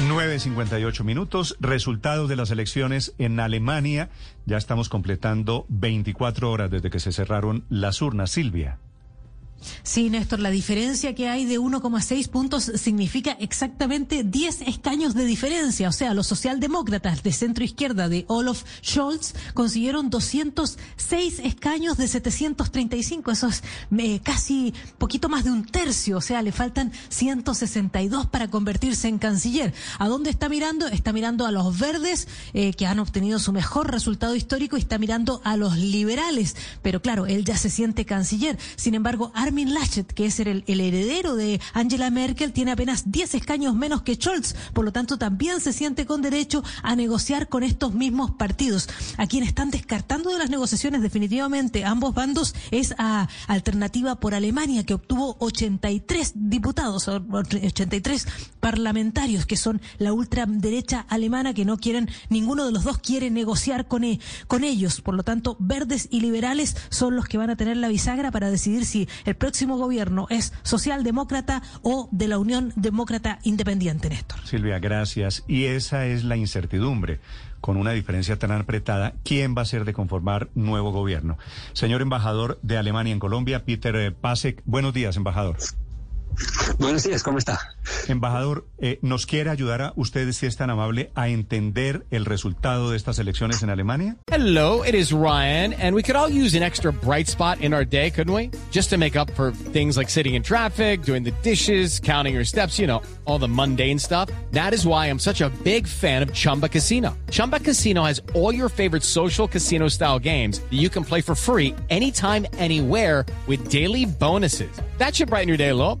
9.58 minutos. Resultados de las elecciones en Alemania. Ya estamos completando 24 horas desde que se cerraron las urnas. Silvia. Sí, Néstor, la diferencia que hay de 1,6 puntos significa exactamente 10 escaños de diferencia. O sea, los socialdemócratas de centro izquierda de Olaf Scholz consiguieron 206 escaños de 735. Eso es eh, casi poquito más de un tercio. O sea, le faltan 162 para convertirse en canciller. ¿A dónde está mirando? Está mirando a los verdes, eh, que han obtenido su mejor resultado histórico, y está mirando a los liberales. Pero claro, él ya se siente canciller. Sin embargo, Armin Laschet, que es el, heredero de Angela Merkel, tiene apenas 10 escaños menos que Scholz, por lo tanto también se siente con derecho a negociar con estos mismos partidos. A quienes están descartando de las negociaciones definitivamente ambos bandos es a Alternativa por Alemania, que obtuvo 83 diputados, 83 parlamentarios, que son la ultraderecha alemana, que no quieren, ninguno de los dos quiere negociar con, e, con ellos. Por lo tanto, verdes y liberales son los que van a tener la bisagra para decidir si el próximo gobierno es socialdemócrata o de la Unión Demócrata Independiente, Néstor. Silvia, gracias. Y esa es la incertidumbre. Con una diferencia tan apretada, ¿quién va a ser de conformar nuevo gobierno? Señor embajador de Alemania en Colombia, Peter Pasek. Buenos días, embajador. Buenos días, ¿cómo está? Embajador, eh, ¿nos quiere ayudar a ustedes, si es tan amable, a entender el resultado de estas elecciones en Alemania? Hello, it is Ryan, and we could all use an extra bright spot in our day, couldn't we? Just to make up for things like sitting in traffic, doing the dishes, counting your steps, you know, all the mundane stuff. That is why I'm such a big fan of Chumba Casino. Chumba Casino has all your favorite social casino style games that you can play for free anytime, anywhere with daily bonuses. That should brighten your day a little.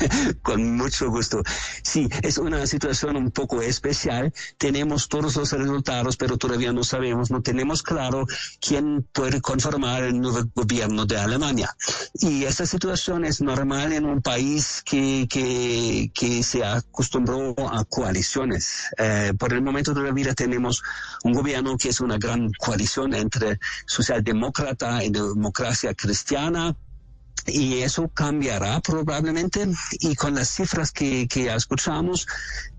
Con mucho gusto. Sí, es una situación un poco especial. Tenemos todos los resultados, pero todavía no sabemos, no tenemos claro quién puede conformar el nuevo gobierno de Alemania. Y esa situación es normal en un país que, que, que se acostumbró a coaliciones. Eh, por el momento todavía tenemos un gobierno que es una gran coalición entre socialdemócrata y democracia cristiana y eso cambiará probablemente. Y con las cifras que, que escuchamos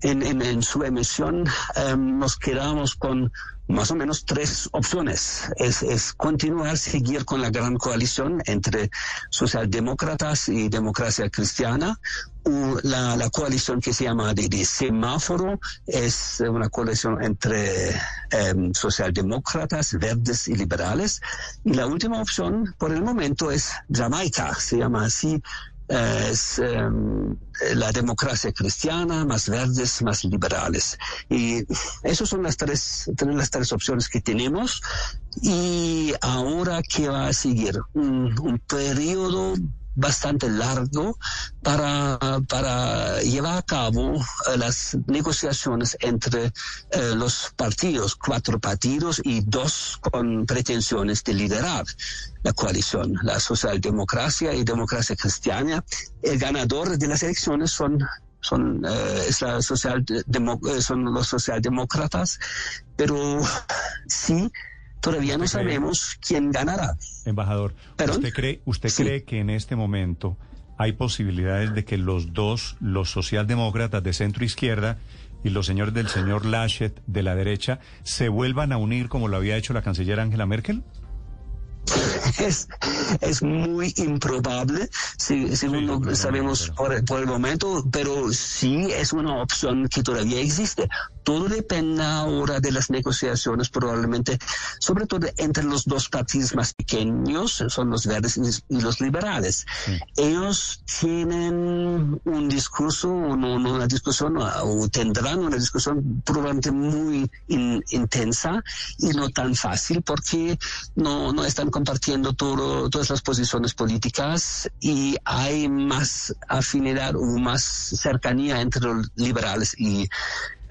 en, en, en su emisión em, nos quedamos con más o menos tres opciones. Es, es continuar, seguir con la gran coalición entre socialdemócratas y democracia cristiana. O la, la coalición que se llama de, semáforo es una coalición entre eh, socialdemócratas, verdes y liberales. Y la última opción por el momento es Jamaica, se llama así es um, la democracia cristiana, más verdes, más liberales. Y esas son las tres, las tres opciones que tenemos. Y ahora, ¿qué va a seguir? Un, un periodo bastante largo para, para llevar a cabo uh, las negociaciones entre uh, los partidos, cuatro partidos y dos con pretensiones de liderar la coalición, la socialdemocracia y democracia cristiana. El ganador de las elecciones son son, la social son los socialdemócratas, pero sí Todavía no sabemos quién ganará. Embajador, ¿usted cree, usted cree que en este momento hay posibilidades de que los dos, los socialdemócratas de centro izquierda y los señores del señor Laschet de la derecha, se vuelvan a unir como lo había hecho la canciller Angela Merkel? es, es muy improbable, si, según sabemos por, por, el momento, pero sí es una opción que todavía existe. Todo depende ahora de las negociaciones, probablemente, sobre todo entre los dos partidos más pequeños, son los verdes y los liberales. Ellos tienen un discurso, una discusión, o tendrán una discusión probablemente muy intensa y no tan fácil porque no, no están compartiendo todo, todas las posiciones políticas y hay más afinidad o más cercanía entre los liberales y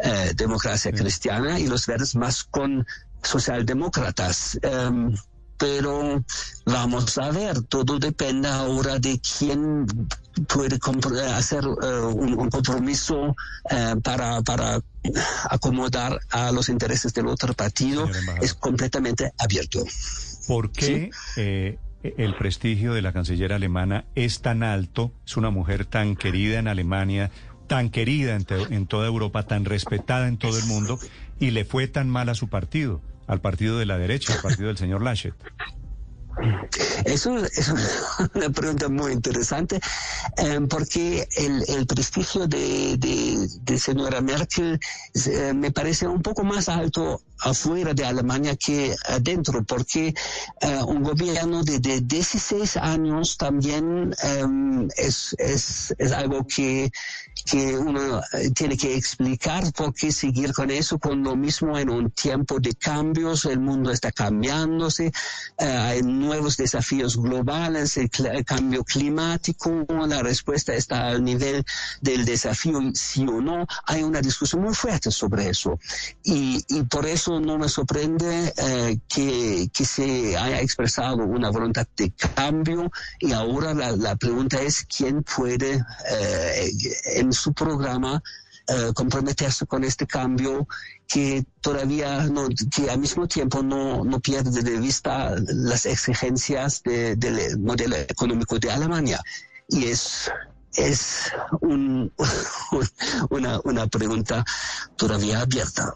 eh, democracia cristiana y los verdes más con socialdemócratas. Um, pero vamos a ver, todo depende ahora de quién puede hacer un, compromiso para, para acomodar a los intereses del otro partido es completamente abierto. ¿Por qué el prestigio de la canciller alemana es tan alto? Es una mujer tan querida en Alemania, tan querida en, toda Europa, tan respetada en todo el mundo, y le fue tan mal a su partido, al partido de la derecha, al partido del señor Laschet. Eso es una pregunta muy interesante, eh, porque el, prestigio de, de, señora Merkel eh, me parece un poco más alto afuera de Alemania que adentro, porque eh, un gobierno de, 16 años también es, es, es, algo que, que uno eh, tiene que explicar por qué seguir con eso, con lo mismo en un tiempo de cambios, el mundo está cambiándose, eh, hay nuevos desafíos globales, el, cambio climático, la respuesta está al nivel del desafío, sí o no, hay una discusión muy fuerte sobre eso. Y, y por eso no me sorprende eh, que, que, se haya expresado una voluntad de cambio y ahora la, la pregunta es quién puede eh, en su programa eh, comprometerse con este cambio que todavía no, que al mismo tiempo no, no pierde de vista las exigencias del modelo económico de Alemania. Y es es un, una, una pregunta todavía abierta.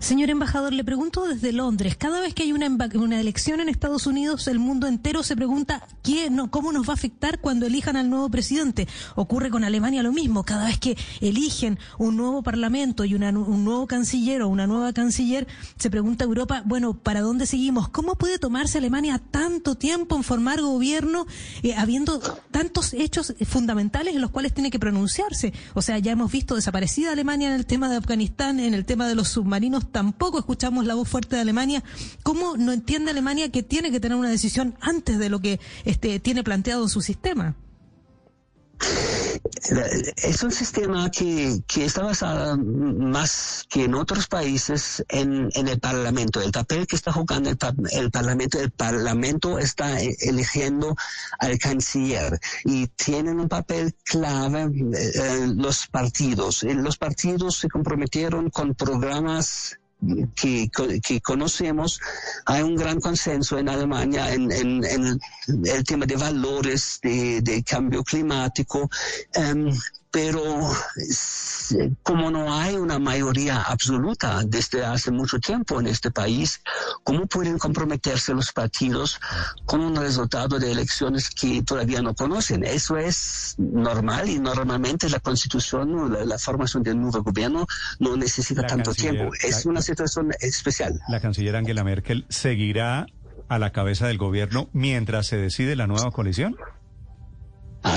Señor embajador, le pregunto desde Londres, cada vez que hay una, una elección en Estados Unidos, el mundo entero se pregunta ¿quién, cómo nos va a afectar cuando elijan al nuevo presidente. Ocurre con Alemania lo mismo, cada vez que eligen un nuevo parlamento y un nuevo canciller o una nueva canciller, se pregunta Europa, bueno, ¿para dónde seguimos? ¿Cómo puede tomarse Alemania tanto tiempo en formar gobierno eh, habiendo tantos hechos fundamentales en los cuales tiene que pronunciarse? O sea, ya hemos visto desaparecida Alemania en el tema de Afganistán, en el tema de los submarinos, tampoco escuchamos la voz fuerte de Alemania. ¿Cómo no entiende Alemania que tiene que tener una decisión antes de lo que este, tiene planteado en su sistema? Es un sistema que, está basado más que en otros países en, el Parlamento. El papel que está jugando el, Parlamento, el Parlamento está e, eligiendo al canciller y tienen un papel clave eh, los partidos. Eh, los partidos se comprometieron con programas que, que, conocemos, hay un gran consenso en Alemania en, en, el tema de valores, de, cambio climático. Um, pero como no hay una mayoría absoluta desde hace mucho tiempo en este país, ¿cómo pueden comprometerse los partidos con un resultado de elecciones que todavía no conocen? Eso es normal y normalmente la constitución, la, la formación del nuevo gobierno no necesita tanto tiempo. Es una situación especial. La canciller Angela Merkel seguirá a la cabeza del gobierno mientras se decide la nueva coalición.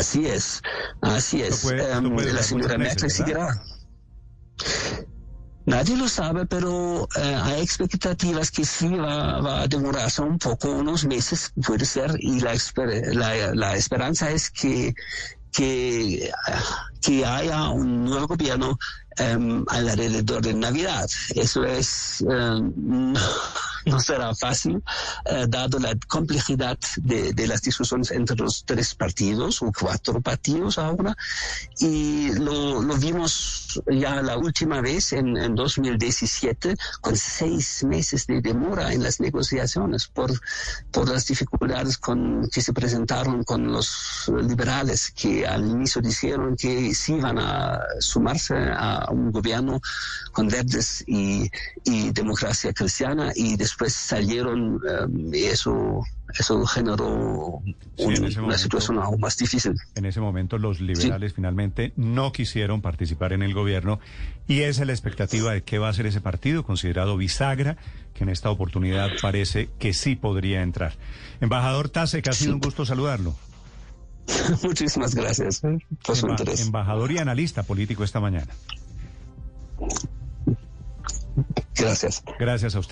Así es, así es. Em, la señora Merkel seguirá. Nadie lo sabe, pero eh, hay expectativas que sí va, a demorarse un poco, unos meses puede ser, y la, la, esperanza es que, que, que haya un nuevo gobierno um, alrededor de Navidad. Eso es em, no será fácil, eh, dado la complejidad de, de, las discusiones entre los tres partidos o cuatro partidos ahora. Y lo, lo vimos ya la última vez en, en, 2017 con seis meses de demora en las negociaciones por, por las dificultades con, que se presentaron con los liberales que al inicio dijeron que sí iban a sumarse a un gobierno con verdes y, y democracia cristiana y después después salieron em, y eso eso generó una situación aún más difícil. En ese momento los liberales finalmente no quisieron participar en el gobierno y esa es la expectativa de qué va a ser ese partido considerado bisagra, que en esta oportunidad parece que sí podría entrar. Embajador Tase, que ha sido un gusto saludarlo. Muchísimas gracias por su interés. Embajador y analista político esta mañana. Gracias. Gracias a usted.